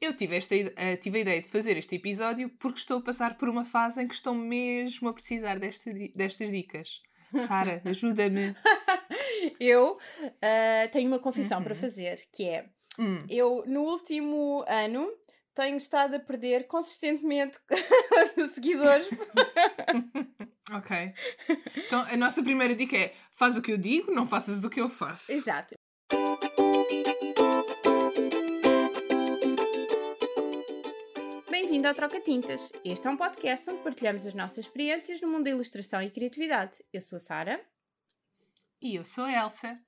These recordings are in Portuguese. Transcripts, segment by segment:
Eu tive, esta, uh, tive a ideia de fazer este episódio porque estou a passar por uma fase em que estou mesmo a precisar desta, destas dicas. Sara, ajuda-me. eu uh, tenho uma confissão uhum. para fazer, que é hum. eu no último ano tenho estado a perder consistentemente seguidores. ok. Então a nossa primeira dica é: faz o que eu digo, não faças o que eu faço. Exato. Bem-vindo ao Troca Tintas. Este é um podcast onde partilhamos as nossas experiências no mundo da ilustração e criatividade. Eu sou a Sara. E eu sou a Elsa.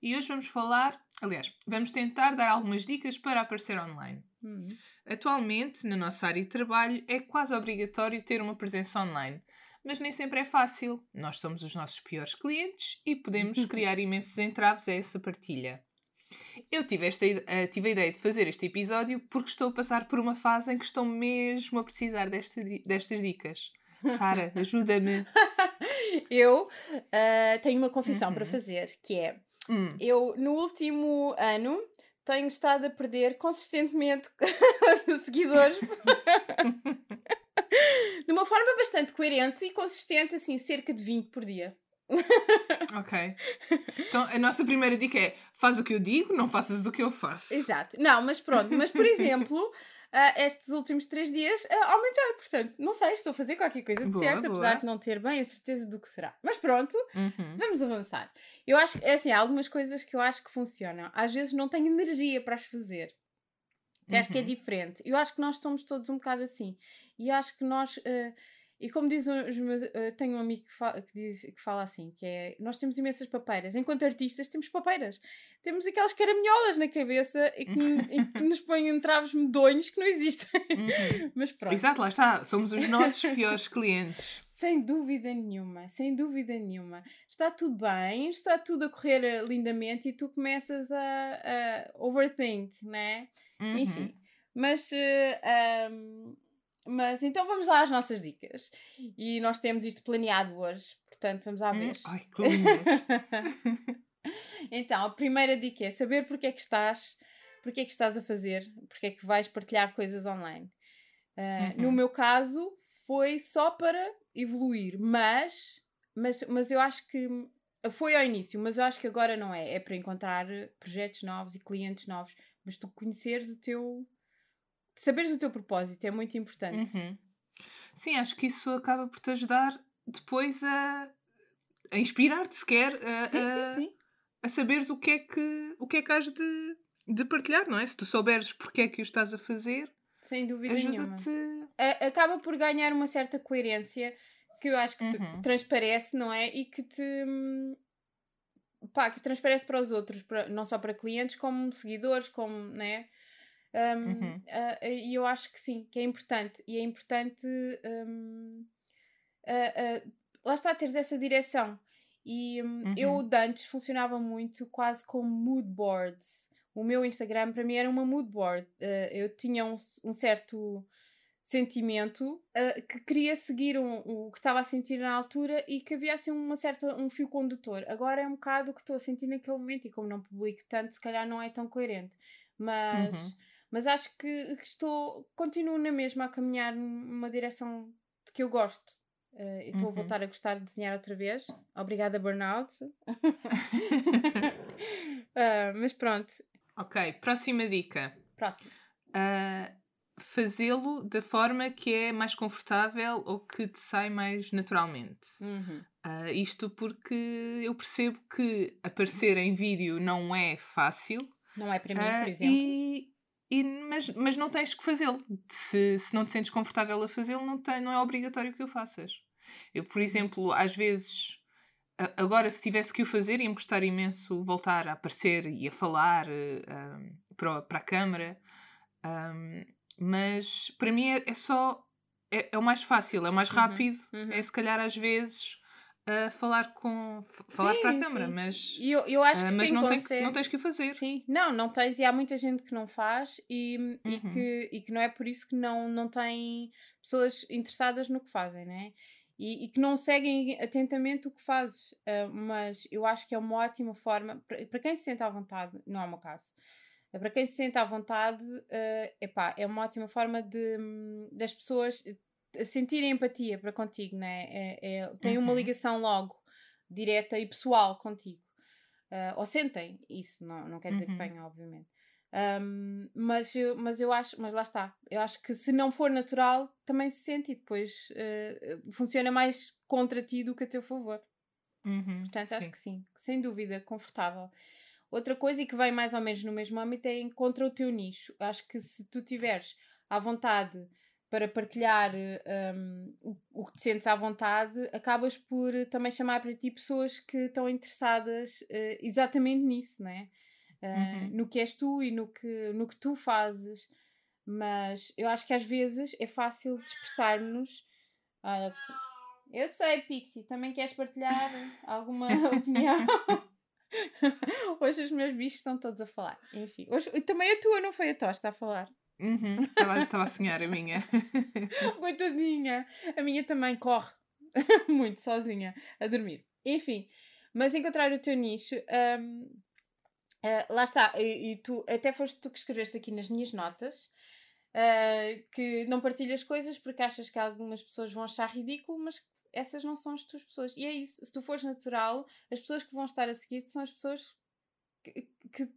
E hoje vamos falar, aliás, vamos tentar dar algumas dicas para aparecer online. Uhum. Atualmente, na nossa área de trabalho, é quase obrigatório ter uma presença online. Mas nem sempre é fácil. Nós somos os nossos piores clientes e podemos criar imensos entraves a essa partilha. Eu tive, esta, uh, tive a ideia de fazer este episódio porque estou a passar por uma fase em que estou mesmo a precisar desta, destas dicas. Sara, ajuda-me. eu uh, tenho uma confissão uhum. para fazer, que é hum. eu no último ano tenho estado a perder consistentemente seguidores de uma forma bastante coerente e consistente, assim, cerca de 20 por dia ok. Então a nossa primeira dica é: faz o que eu digo, não faças o que eu faço. Exato. Não, mas pronto, mas por exemplo. Uh, estes últimos três dias uh. Portanto, não sei, estou a fazer qualquer coisa de boa, certo, boa. apesar de não ter bem a certeza do que será. Mas pronto, uhum. vamos avançar. Eu acho que, é assim, há algumas coisas que eu acho que funcionam. Às vezes não tenho energia para as fazer. Uhum. Acho que é uhum. diferente. Eu acho que nós somos todos um bocado assim. E acho que nós. Uh, e como diz os meus, uh, tenho um amigo que fala, que, diz, que fala assim, que é, nós temos imensas papeiras. Enquanto artistas temos papeiras. Temos aquelas caraminholas na cabeça e que, e que nos põem entraves medonhos que não existem. Uhum. Mas pronto. Exato, lá está. Somos os nossos piores clientes. Sem dúvida nenhuma, sem dúvida nenhuma. Está tudo bem, está tudo a correr eh, lindamente e tu começas a, a overthink, né? Uhum. Enfim. Mas... Uh, eh, um, mas então vamos lá às nossas dicas. E nós temos isto planeado hoje, portanto vamos à vez. Hum, ai, que Então, a primeira dica é saber porque é que estás, porque é que estás a fazer, porque é que vais partilhar coisas online. Uh, uhum. No meu caso, foi só para evoluir, mas, mas, mas eu acho que foi ao início, mas eu acho que agora não é. É para encontrar projetos novos e clientes novos, mas tu conheceres o teu saberes o teu propósito é muito importante. Uhum. Sim, acho que isso acaba por te ajudar depois a, a inspirar-te sequer a, sim, a, sim, sim. a saberes o que é que, o que, é que has de, de partilhar, não é? Se tu souberes porque é que o estás a fazer, sem dúvida ajuda-te. Acaba por ganhar uma certa coerência que eu acho que uhum. transparece, não é? E que te. Pá, que transparece para os outros, para, não só para clientes, como seguidores, como, né? Um, uhum. uh, e eu acho que sim, que é importante. E é importante. Um, uh, uh, lá está, teres essa direção. E um, uhum. eu, de antes, funcionava muito quase como mood boards. O meu Instagram, para mim, era uma mood board. eu tinha um, um certo sentimento uh, que queria seguir um, o que estava a sentir na altura e que havia assim uma certa, um fio condutor. Agora é um bocado o que estou a sentir naquele momento e como não publico tanto, se calhar não é tão coerente. Mas uhum. Mas acho que, estou, continuo na mesma a caminhar numa direção que eu gosto. Uh, estou uhum. a voltar a gostar de desenhar outra vez. Obrigada, Burnout. uh, mas pronto. Ok, próxima dica. Próxima. Uh, Fazê-lo da forma que é mais confortável ou que te sai mais naturalmente. Uhum. Uh, isto porque eu percebo que aparecer em vídeo não é fácil. Não é para mim, por exemplo. E, e, mas, mas não tens que fazê-lo. Se, se não te sentes confortável a fazê-lo, não, não é obrigatório que o faças. Eu, por exemplo, às vezes, agora se tivesse que o fazer, ia-me gostar imenso voltar a aparecer e a falar uh, para, para a câmara. Um, mas para mim é, é só. É, é, o mais fácil, é o mais uhum, rápido. Uhum, uhum. É se calhar às vezes a falar com falar sim, para a câmara, mas eu, eu acho uh, que mas não, tem, não tens que o fazer. Sim, não, não tens e há muita gente que não faz e, uhum. e, que, e que não é por isso que não, não tem pessoas interessadas no que fazem, né? E, e que não seguem atentamente o que fazes, uh, mas eu acho que é uma ótima forma para, para quem se sente à vontade, não é o meu caso. Para quem se sente à vontade, uh, epá, é uma ótima forma de, das pessoas sentirem empatia para contigo, né? É, é, tem uma uhum. ligação logo direta e pessoal contigo. Uh, ou sentem isso, não, não quer dizer uhum. que tenham, obviamente. Um, mas, eu, mas eu acho, mas lá está, eu acho que se não for natural, também se sente e depois uh, funciona mais contra ti do que a teu favor. Uhum, Portanto, sim. acho que sim, sem dúvida, confortável. Outra coisa e que vem mais ou menos no mesmo âmbito é encontra o teu nicho. Acho que se tu tiveres à vontade para partilhar um, o, o, que te sentes à vontade, acabas por também chamar para ti pessoas que estão interessadas uh, exatamente nisso, né? Uh, uhum. No que és tu e no que, no que tu fazes. Mas eu acho que às vezes é fácil dispersar-nos. Ah, eu sei, Pixie, também queres partilhar alguma opinião? hoje os meus bichos estão todos a falar. Enfim, hoje, também a tua, não foi a tosta a falar? Estava uhum, a sonhar a minha. Coitadinha. A minha também corre muito sozinha a dormir. Enfim, mas encontrar o teu nicho. Um, uh, ah, lá está, e, e, tu até foste tu que escreveste aqui nas minhas notas uh, que não partilhas coisas porque achas que algumas pessoas vão achar ridículo, mas essas não são as tuas pessoas. E é isso. Se tu fores natural, as pessoas que vão estar a seguir são as pessoas que, que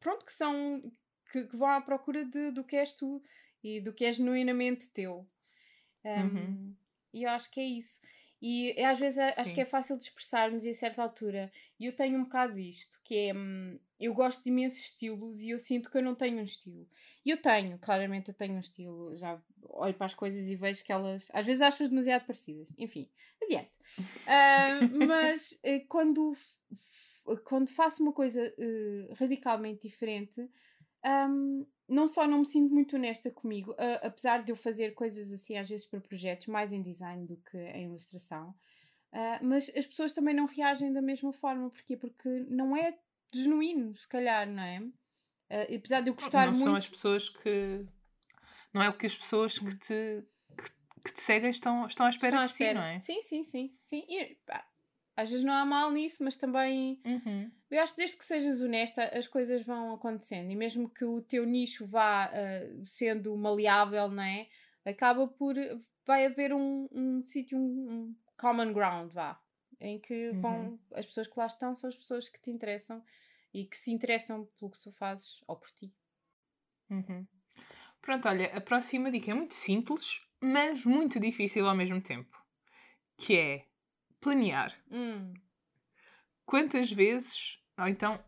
pronto, que são que, que, vão à procura de, do que és tu e do que é genuinamente teu. Um, uhum. E eu acho que é isso. E às vezes Sim. acho que é fácil de expressarmos e a certa altura. E eu tenho um bocado isto, que é hum, eu gosto de imensos estilos e eu sinto que eu não tenho um estilo. E eu tenho, claramente eu tenho um estilo. Já olho para as coisas e vejo que elas às vezes acho-as demasiado parecidas. Enfim, adiante. uh, mas uh, quando, quando faço uma coisa uh, radicalmente diferente, um, não só não me sinto muito honesta comigo, apesar de eu fazer coisas assim às vezes para projetos, mais em design do que em ilustração, uh, mas as pessoas também não reagem da mesma forma. Porquê? Porque não é genuíno, se calhar, não é? Uh, apesar de eu gostar não muito. Não são as pessoas que. Não é o que as pessoas que te, que, que te seguem estão, estão à espera estão à espera. si, não é? Sim, sim, sim. sim. E, pá, às vezes não há mal nisso, mas também uhum. eu acho que desde que sejas honesta as coisas vão acontecendo e mesmo que o teu nicho vá uh, sendo maleável, não é? Acaba por vai haver um, um sítio, um, common ground, vá, em que vão uhum. as pessoas que lá estão são as pessoas que te interessam e que se interessam pelo que tu fazes ou por ti. Uhum. Pronto, olha, a próxima dica é muito simples, mas muito difícil ao mesmo tempo, que é planear. Hum. Quantas vezes, ou então.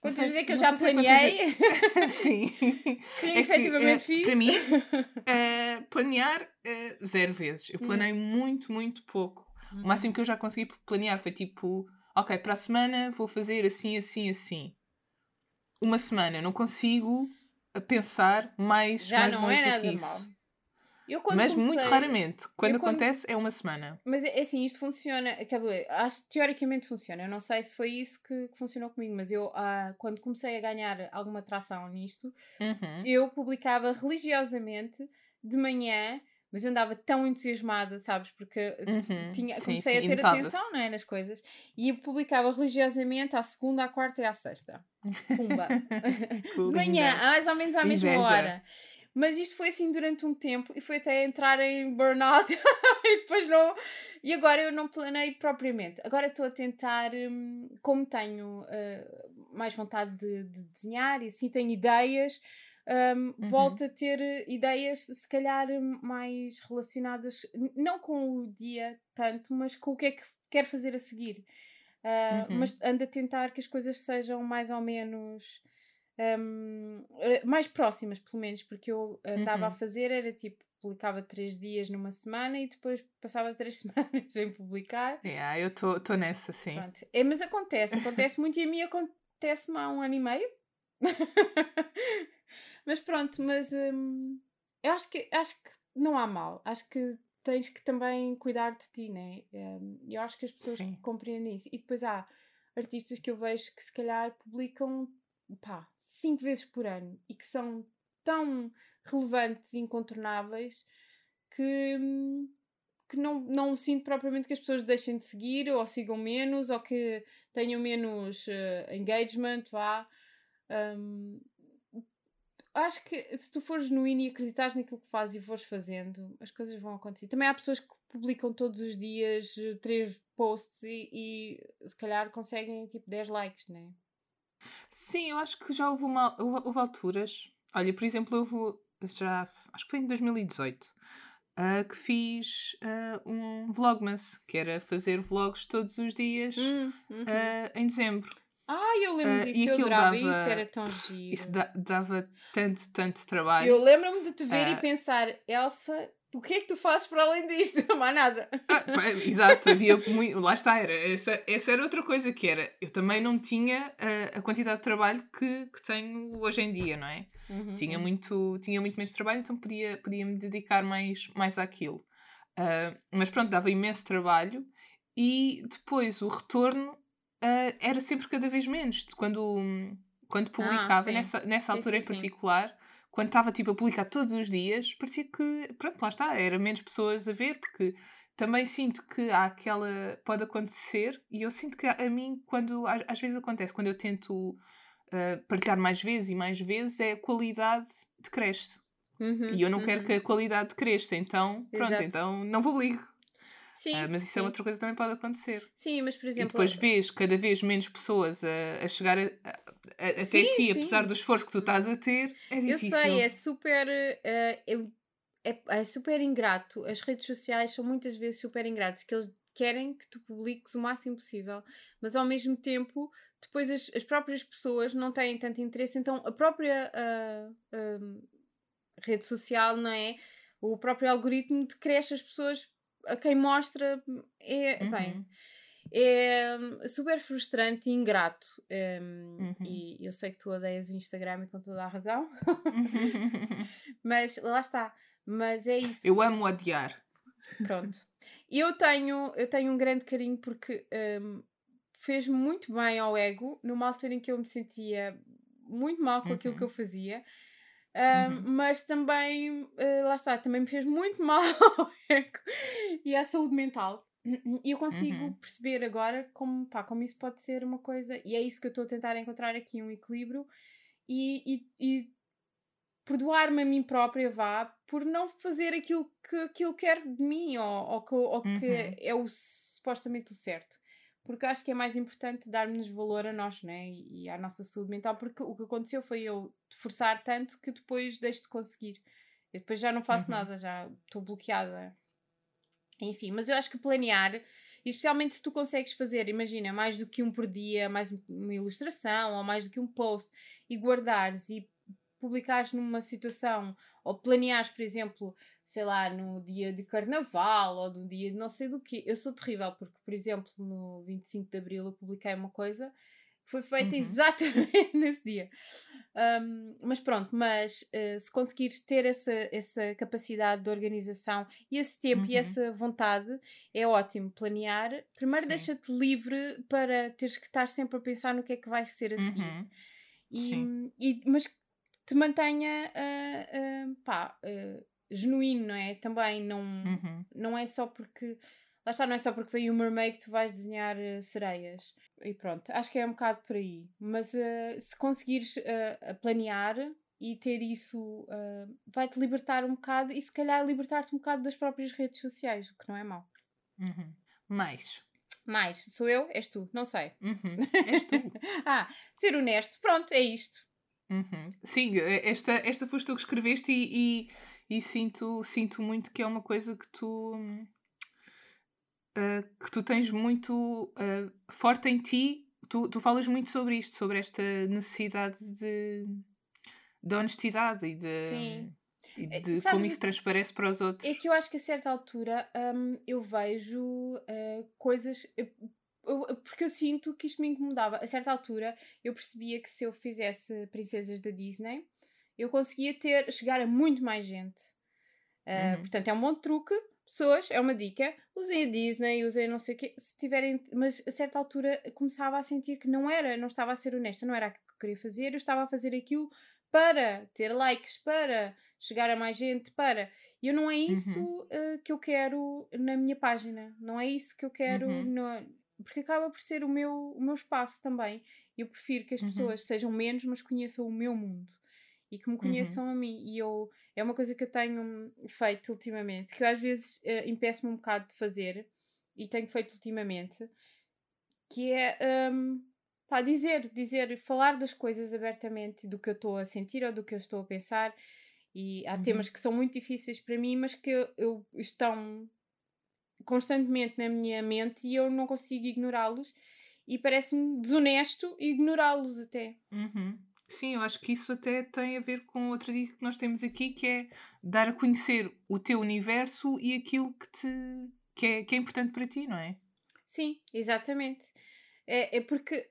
Quantas vezes é que eu já planeei? Quantas... Sim. que é efetivamente que, uh, fiz. Para mim, uh, planear uh, zero vezes. Eu planei hum. muito, muito pouco. Hum. O máximo que eu já consegui planear foi tipo: ok, para a semana vou fazer assim, assim, assim. Uma semana, não consigo pensar mais, já mais longe é do que isso. Mal. Eu, mas comecei, muito raramente. Quando acontece, é uma semana. Mas é assim, isto funciona. Acho teoricamente funciona. Eu não sei se foi isso que, que funcionou comigo, mas eu, ah, quando comecei a ganhar alguma tração nisto, uhum. eu publicava religiosamente de manhã. Mas eu andava tão entusiasmada, sabes? Porque uhum. tinha, comecei sim, sim, a ter atenção não é, nas coisas. E eu publicava religiosamente à segunda, à quarta e à sexta. Pumba! de manhã, mais ou menos à mesma Inveja. hora. Mas isto foi assim durante um tempo e foi até entrar em burnout e depois não. E agora eu não planei propriamente. Agora estou a tentar, hum, como tenho uh, mais vontade de, de, desenhar e assim tenho ideias, um, uhum. volto a ter ideias, se calhar mais relacionadas, não com o dia tanto, mas com o que é que quero fazer a seguir. Uh, uhum. Mas ando a tentar que as coisas sejam mais ou menos um, mais próximas, pelo menos, porque eu andava uhum. a fazer, era tipo, publicava três dias numa semana e depois passava três semanas sem publicar. Yeah, eu estou nessa, sim. É, mas acontece, acontece muito e a mim acontece-me há um ano e meio. mas pronto, mas hum, eu acho que, acho que não há mal. Acho que tens que também cuidar de ti, né? Um, eu acho que as pessoas Sim. compreendem isso. E depois há artistas que eu vejo que se calhar publicam pá, cinco vezes por ano e que são tão relevantes e incontornáveis que, que não, não sinto propriamente que as pessoas deixem de seguir ou sigam menos ou que tenham menos uh, engagement, vá. Um, acho que se tu fores genuíno e acreditares naquilo que fazes e fores fazendo, as coisas vão acontecer. Também há pessoas que publicam todos os dias eh, três posts e, e se calhar conseguem tipo 10 likes, não é? Sim, eu acho que já houve, uma, houve, houve alturas. Olha, por exemplo, houve já, acho que foi em 2018, uh, que fiz uh, um Vlogmas, que era fazer vlogs todos os dias hum, uhum. uh, em dezembro. Ah, eu lembro disso, eu adorava dava, isso, era tão giro. Isso da, dava tanto, tanto trabalho. Eu lembro-me de te ver e pensar, Elsa, o que é que tu fazes para além disto? Não há nada. Ah, exato, havia muito. Lá está, era. Essa, essa era outra coisa que era. Eu também não tinha a, a quantidade de trabalho que, que tenho hoje em dia, não é? Uhum, tinha, uhum. Muito, tinha muito menos trabalho, então podia, podia me dedicar mais, mais àquilo. Uh, mas pronto, dava imenso trabalho e depois o retorno uh, era sempre cada vez menos. Quando, quando ah, publicava, ah, nessa, nessa sim, altura sim, em particular. Quando estava tipo a publicar todos os dias, parecia que, pronto, lá está, era menos pessoas a ver, porque também sinto que há aquela. pode acontecer, e eu sinto que a, mim, quando às vezes acontece, quando eu tento uh, partilhar mais vezes e mais vezes, é a qualidade decresce. Uhum, e eu não uhum. quero que a qualidade cresça, então, pronto, Exato. então não publico. Sim, uh, mas isso é sim. é outra coisa que também pode acontecer. Sim, mas por exemplo. E depois vês cada vez menos pessoas a, a chegar a, a, até sim, ti, sim. apesar do esforço que tu estás a ter, é difícil. Eu sei, é super. Uh, é, é super ingrato. As redes sociais são muitas vezes super ingratas, que eles querem que tu publiques o máximo possível, mas ao mesmo tempo, depois as, as próprias pessoas não têm tanto interesse, então a própria uh, uh, rede social, não é? O próprio algoritmo decresce as pessoas a quem mostra é, uhum. bem, é hum, super frustrante e ingrato. Um, uhum. E eu sei que tu odeias o Instagram e com toda a razão, mas lá está. Mas é isso. Eu amo odiar. Pronto. Eu tenho, eu tenho um grande carinho porque um, fez muito bem ao ego numa altura em que eu me sentia muito mal com uhum. aquilo que eu fazia uhum. Mas também, uh, lá está, também me fez muito mal ao ego e à saúde mental. E eu consigo uhum. perceber agora como, pá, como isso pode ser uma coisa, e é isso que eu estou a tentar encontrar aqui um equilíbrio e, e, e perdoar-me a mim própria, vá, por não fazer aquilo que aquilo quer de mim ou, ou, que, ou uhum. que é o, supostamente o certo porque acho que é mais importante darmos valor a nós né? e, à nossa saúde mental, porque o que aconteceu foi eu forçar tanto que depois deixo de conseguir. Eu depois já não faço uhum. nada, já estou bloqueada. Enfim, mas eu acho que planear, e especialmente se tu consegues fazer, imagina, mais do que um por dia, mais uma ilustração ou mais do que um post, e guardares e publicares numa situação, ou planeares, por exemplo, sei lá, no dia de carnaval ou no dia de não sei do que. Eu sou terrível, porque, por exemplo, no 25 de Abril eu publiquei uma coisa que foi feita uhum. exatamente nesse dia. Um, mas pronto, mas uh, se conseguires ter essa, essa capacidade de organização e esse tempo uhum. e essa vontade, é ótimo planear. Primeiro deixa-te livre para teres que estar sempre a pensar no que é que vai ser a seguir. Uhum. E, e, mas te mantenha uh, uh, pá, uh, genuíno, não é? Também não, uhum. não é só porque. Lá está, não é só porque veio o mermaid que tu vais desenhar uh, sereias. E pronto, acho que é um bocado por aí. Mas uh, se conseguires uh, planear e ter isso, vai-te libertar um bocado e se calhar libertar-te um bocado das próprias redes sociais, o que não é mau. Uhum. Mais. Mais. Sou eu? És tu? Não sei. Uhum. És tu. ah, ser honesto. Pronto, é isto. Uhum. Sim, esta, esta foste tu que escreveste e, e e sinto, sinto muito que é uma coisa que tu uh, que tu tens muito uh, forte em ti. Tu, tu falas muito sobre isto, sobre esta necessidade de, de honestidade e de, Sim. E eh, de Sabes, como isso transparece para os outros. É que eu acho que a certa altura um, eu vejo uh, coisas. Eu, eu, porque eu sinto que isto me incomodava. A certa altura eu percebia que se eu fizesse princesas da Disney eu conseguia ter, chegar a muito mais gente. Uh, uhum. Portanto, é um bom truque. Pessoas, é uma dica. Usem a Disney, usem não sei o quê. Se tiverem. Mas a certa altura começava a sentir que não era, não estava a ser honesta, não era aquilo que eu queria fazer. Eu estava a fazer aquilo para ter likes, para chegar a mais gente, para. E eu não é isso uhum. uh, que eu quero na minha página. Não é isso que eu quero. Uhum. No... Porque acaba por ser o meu, o meu espaço também. Eu prefiro que as uhum. pessoas sejam menos, mas conheçam o meu mundo. E que me uhum. conheçam uhum. a mim. E eu, é uma coisa que eu tenho feito ultimamente, que eu às vezes uh, impeço-me um bocado de fazer, e tenho feito ultimamente, que é um, pá, dizer, dizer, falar das coisas abertamente, do que eu estou a sentir ou do que eu estou a pensar. E há uhum. temas que são muito difíceis para mim, mas que eu, estão constantemente na minha mente e eu não consigo ignorá-los. E parece-me desonesto ignorá-los até. Uhum. Sim, eu acho que isso até tem a ver com outra dica que nós temos aqui, que é dar a conhecer o teu universo e aquilo que, te, que, é, que é importante para ti, não é? Sim, exatamente. É, é porque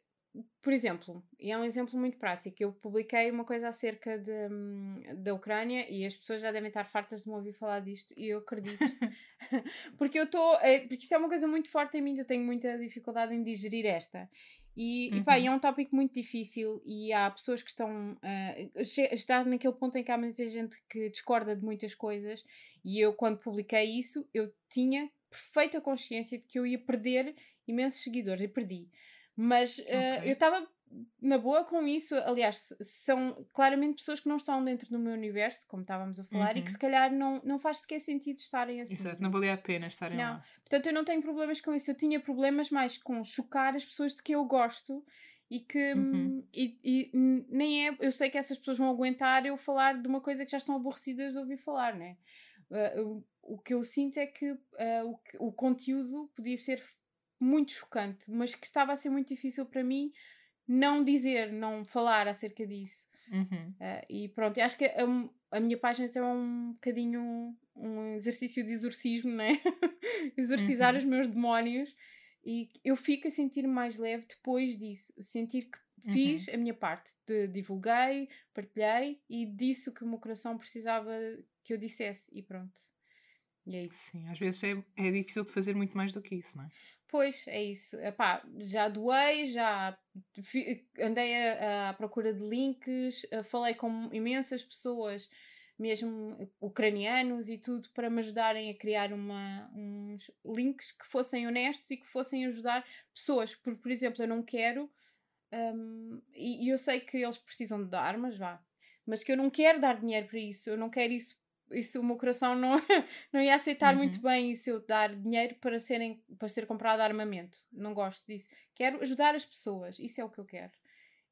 por exemplo, e é um exemplo muito prático, eu publiquei uma coisa acerca de, da Ucrânia e as pessoas já devem estar fartas de me ouvir falar disto e eu acredito. porque eu estou. É, porque isto é uma coisa muito forte em mim, eu tenho muita dificuldade em digerir esta. E, uhum. e, pá, é um tópico muito difícil e há pessoas que estão. Uh, está naquele ponto em que há muita gente que discorda de muitas coisas e eu, quando publiquei isso, eu tinha perfeita consciência de que eu ia perder imensos seguidores e perdi. Mas okay. uh, eu estava na boa com isso. Aliás, são claramente pessoas que não estão dentro do meu universo, como estávamos a falar, uhum. e que uhum. se calhar não, não faz sequer sentido estarem assim. Exato, não valia a pena estarem não. lá. Portanto, eu não tenho problemas com isso. Eu tinha problemas mais com chocar as pessoas de que eu gosto e que uhum. e, e, nem é. Eu sei que essas pessoas vão aguentar eu falar de uma coisa que já estão aborrecidas de ouvir falar, né? Uh, o, o que eu sinto é que uh, o, o conteúdo podia ser muito chocante, mas que estava a ser muito difícil para mim não dizer, não falar acerca disso. Uhum. Uh, e pronto, eu acho que a, a, minha página tem um bocadinho um exercício de exorcismo, né? Exorcizar uhum. os meus demónios e eu fico a sentir mais leve depois disso, sentir que fiz uhum. a minha parte, de, divulguei, partilhei e disse o que o meu coração precisava que eu dissesse e pronto. E é isso. Sim, às vezes é, é difícil de fazer muito mais do que isso, não é? Pois, é isso. Epá, já doei, já andei à, procura de links, eh, falei com imensas pessoas, mesmo ucranianos e tudo, para me ajudarem a criar uma, uns links que fossem honestos e que fossem ajudar pessoas. Porque, por exemplo, eu não quero, um, e, e eu sei que eles precisam de armas, vá, mas que eu não quero dar dinheiro para isso, eu não quero isso isso o meu coração não, não ia aceitar uhum. muito bem se eu dar dinheiro para, serem, para ser comprado armamento. Não gosto disso. Quero ajudar as pessoas. Isso é o que eu quero.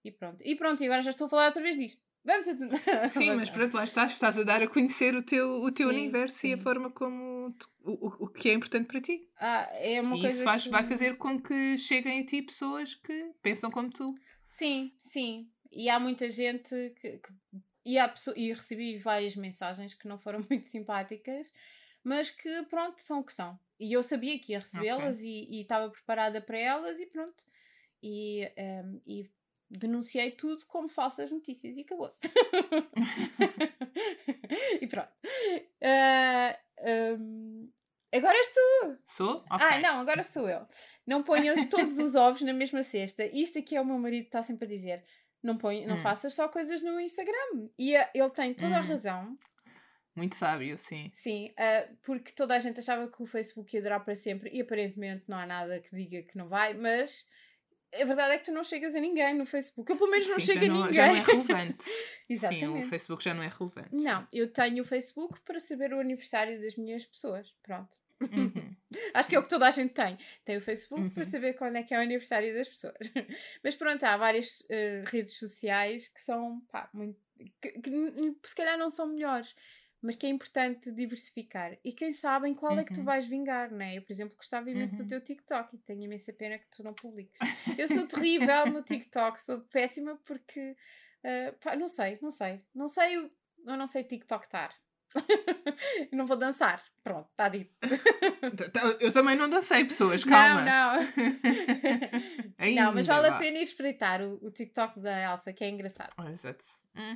E pronto. E pronto, e agora já estou a falar outra vez disto. Vamos a... Sim, mas pronto, lá estás, estás a dar a conhecer o teu, o teu sim, universo sim. e a forma como tu, o, o que é importante para ti. Ah, é uma e coisa isso faz, que... vai fazer com que cheguem a ti pessoas que pensam como tu. Sim, sim. E há muita gente que, que e, há e recebi várias mensagens que não foram muito simpáticas, mas que pronto, são o que são. E eu sabia que ia recebê-las okay. e estava preparada para elas e pronto. E, um, e denunciei tudo como falsas notícias e acabou-se. e pronto. Uh, um, agora és tu! Sou? Ah, okay. Ah, não, agora sou eu. Não ponhas todos os ovos na mesma cesta. Isto aqui é o meu marido que está sempre a dizer. Não, põe, não hum. faças só coisas no Instagram. E uh, ele tem toda hum. a razão. Muito sábio, sim. Sim, uh, porque toda a gente achava que o Facebook ia durar para sempre e aparentemente não há nada que diga que não vai, mas a verdade é que tu não chegas a ninguém no Facebook. Eu pelo menos não chego a ninguém. Já não é relevante. Exatamente. Sim, o Facebook já não é relevante. Não, sim. eu tenho o Facebook para saber o aniversário das minhas pessoas. Pronto. Uhum. Acho que é o que toda a gente tem. Tem o Facebook uhum. para saber quando é que é o aniversário das pessoas. Mas pronto, há várias uh, redes sociais que são pá, muito. Que, que, se calhar não são melhores, mas que é importante diversificar. E quem sabe em qual uhum. é que tu uhum. vais vingar, né? Eu, por exemplo, gostava imenso do uhum. teu TikTok e tenho imensa pena que tu não publiques. Eu sou terrível no TikTok, sou péssima porque. Uh, pá, não sei, não sei. Não sei, eu não sei TikToktar. não vou dançar. Pronto, está dito. Eu também não dancei, pessoas, calma. Não, não. Ainda, não, mas vale vá. a pena ir espreitar o, o TikTok da Elsa, que é engraçado. exato. Hum.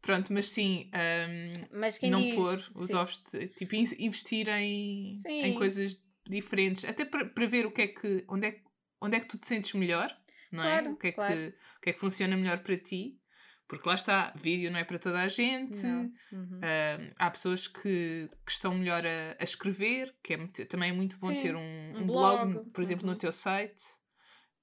Pronto, mas sim, um, mas não diz, pôr os sim. ovos, de, tipo, investir em, em coisas diferentes, até para, para ver o que é que, onde é, onde é que tu te sentes melhor, não é? Claro, o, que é claro. que, o que é que funciona melhor para ti porque lá está, vídeo não é para toda a gente. Uhum. Uh, há pessoas que, que estão melhor a, a escrever, que é muito, também é muito bom Sim, ter um, um, um blog, blog, por exemplo, uhum. no teu site.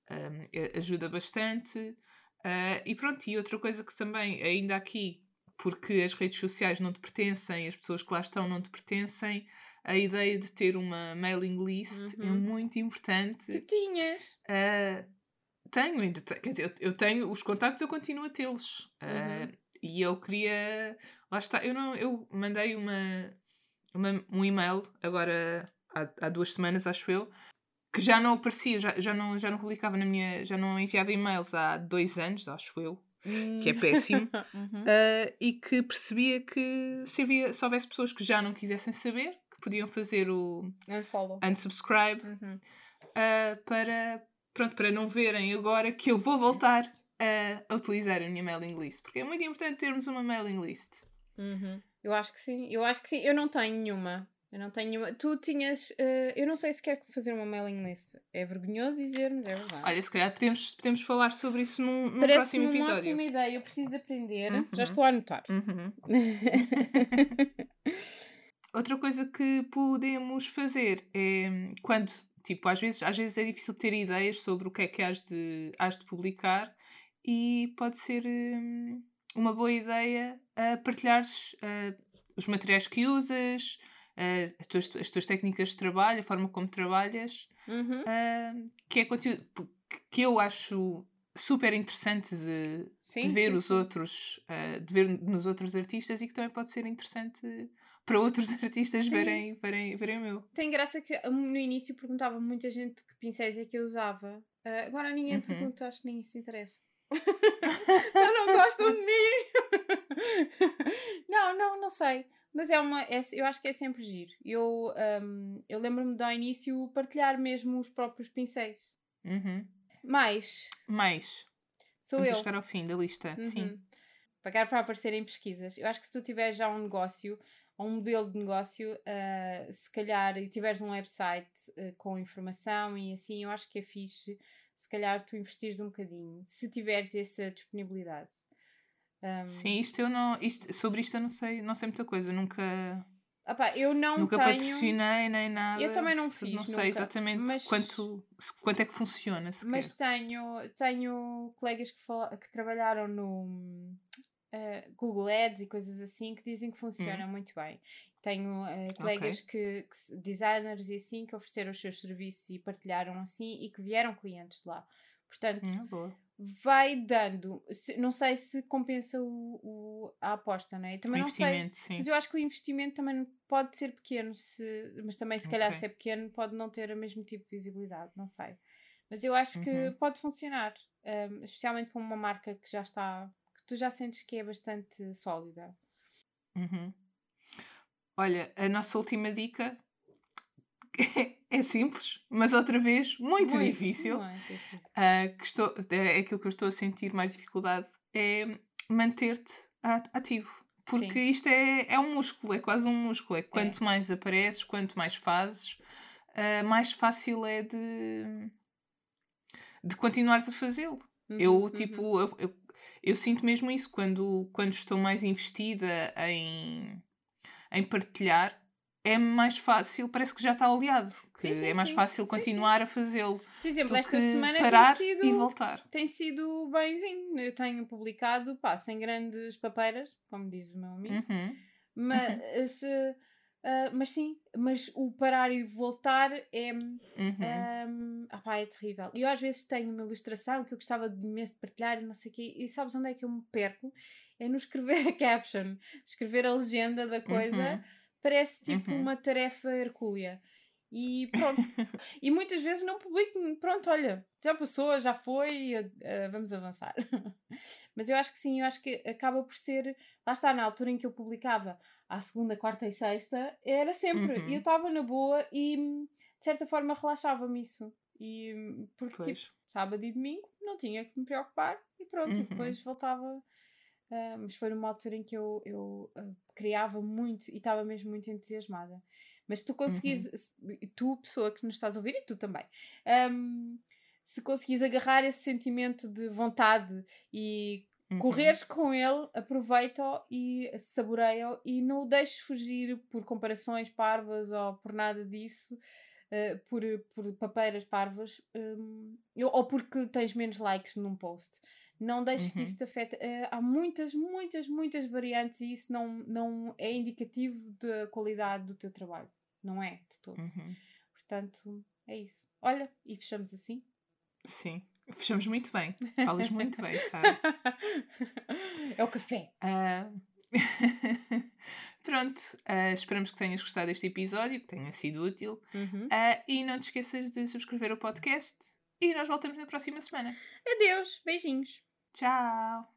Um, ajuda bastante. Uh, e pronto, e outra coisa que também, ainda aqui, porque as redes sociais não te pertencem, as pessoas que lá estão não te pertencem, a ideia de ter uma mailing list é uhum. é muito importante. Que tinhas? Uh, tenho, quer dizer, eu, tenho os contactos, eu continuo a tê-los. Uh, uhum. E eu queria. Lá está, eu, não, eu mandei uma, uma um e-mail agora há, há duas semanas, acho eu, que já não aparecia, já, já, não, já não publicava na minha. já não enviava e-mails há dois anos, acho eu. Que é péssimo, uhum. uh, e que percebia que se, havia, se houvesse pessoas que já não quisessem saber, que podiam fazer o Unfollow. unsubscribe uhum. uh, para, pronto, para não verem agora que eu vou voltar a, a, utilizar a minha mailing list, porque é muito importante termos uma mailing list. Uhum. Eu acho que sim, eu acho que sim. Eu não tenho nenhuma. Eu não tenho nenhuma. Tu tinhas. Uh, eu não sei se quer fazer uma mailing list. É vergonhoso dizer-nos, é verdade. Olha, se calhar podemos, podemos falar sobre isso num, num próximo episódio. Parece uma ótima ideia. Eu preciso de aprender. Uhum. Já estou a anotar. Uhum. Outra coisa que podemos fazer é quando, tipo, às vezes, às vezes é difícil ter ideias sobre o que é que has de, has de publicar e pode ser hum, uma boa ideia a partilhares uh, os materiais que usas, uh, as, tuas, as tuas técnicas de trabalho, a forma como trabalhas, uhum. uh, que é conteúdo que eu acho super interessante de, sim, de ver sim, os sim. outros, de ver nos outros artistas e que também pode ser interessante para outros artistas verem, verem, verem o meu. Tem graça que no início perguntava muita gente que pincéis é que eu usava. Uh, agora ninguém uhum. pergunta, acho que ninguém se interessa. Já não gostam de mim! não, não, não sei. Mas é uma. É, eu acho que é sempre giro. Eu, um, eu lembro-me de ao início partilhar mesmo os próprios pincéis. Uhum. Mais. Mais. Sou Estamos eu. a chegar ao fim da lista, uhum. sim. Pagar para aparecer em pesquisas. Eu acho que se tu tiveres já um negócio ou um modelo de negócio, uh, se calhar, e tiveres um website uh, com informação e assim, eu acho que é fixe se calhar tu investires um bocadinho, se tiveres essa disponibilidade. Um... Sim, isto eu não. Isto, sobre isto eu não sei, não sei muita coisa, nunca. Opa, eu não nunca tenho... patrocinei nem nada. Eu também não fiz. Não sei nunca, exatamente mas... quanto, quanto é que funciona. Sequer. Mas tenho, tenho colegas que, fal... que trabalharam no uh, Google Ads e coisas assim que dizem que funciona hum. muito bem. Tenho uh, colegas okay. que, que, designers e assim, que ofereceram os seus serviços e partilharam assim e que vieram clientes de lá. Portanto, hum, vai dando. Não sei se compensa o, o, a aposta, não é? Também o não sei. Sim. Mas eu acho que o investimento também pode ser pequeno, se, mas também se calhar okay. se é pequeno pode não ter o mesmo tipo de visibilidade, não sei. Mas eu acho que uhum. pode funcionar, um, especialmente com uma marca que já está, que tu já sentes que é bastante sólida. Uhum. Olha, a nossa última dica é simples, mas outra vez muito, muito difícil. difícil. Uh, que estou, é aquilo que eu estou a sentir mais dificuldade é manter-te ativo. Porque Sim. isto é, é um músculo, é quase um músculo. É quanto é. mais apareces, quanto mais fazes, uh, mais fácil é de, de continuares a fazê-lo. Uhum, eu, tipo, uhum. eu, eu, eu, sinto mesmo isso quando, quando estou mais investida em em partilhar, é mais fácil, parece que já está oleado. Que sim, sim, é mais sim. fácil continuar a fazê-lo. Por exemplo, esta semana parar tem sido, e voltar. Tem sido bemzinho. Eu tenho publicado, pá, sem grandes papeiras, como diz o meu amigo. Uhum. Mas, uhum. Uh, mas sim, mas o parar e voltar é, uhum. um, opá, é terrível. Eu às vezes tenho uma ilustração que eu gostava de imenso de partilhar e não sei o quê, e sabes onde é que eu me perco? É no escrever a caption, escrever a legenda da coisa, uhum. parece tipo uhum. uma tarefa hercúlea. E pronto. e muitas vezes não publico, pronto, olha, já passou, já foi, uh, vamos avançar. Mas eu acho que sim, eu acho que acaba por ser. Lá está, na altura em que eu publicava à segunda, quarta e sexta, era sempre. Uhum. E eu estava na boa e de certa forma relaxava-me isso. E porque tipo, sábado e domingo não tinha que me preocupar e pronto, uhum. e depois voltava. Uh, mas foi numa altura em que eu, eu uh, criava muito e estava mesmo muito entusiasmada. Mas se tu conseguires, uhum. tu, pessoa que nos estás a ouvir, e tu também, um, se conseguires agarrar esse sentimento de vontade e Uhum. Correres com ele, aproveita-o e saboreia-o e não o deixes fugir por comparações parvas ou por nada disso, uh, por, por papeiras parvas, um, ou porque tens menos likes num post. Não deixes uhum. que isso te afete. Uh, há muitas, muitas, muitas variantes e isso não, não é indicativo da qualidade do teu trabalho. Não é de todo. Uhum. Portanto, é isso. Olha, e fechamos assim. Sim, fechamos muito bem. Falas muito bem, sabe? É o café. Uh... Pronto, uh, esperamos que tenhas gostado deste episódio, que tenha sido útil. Uhum. Uh, e não te esqueças de subscrever o podcast. E nós voltamos na próxima semana. Adeus, beijinhos. Tchau.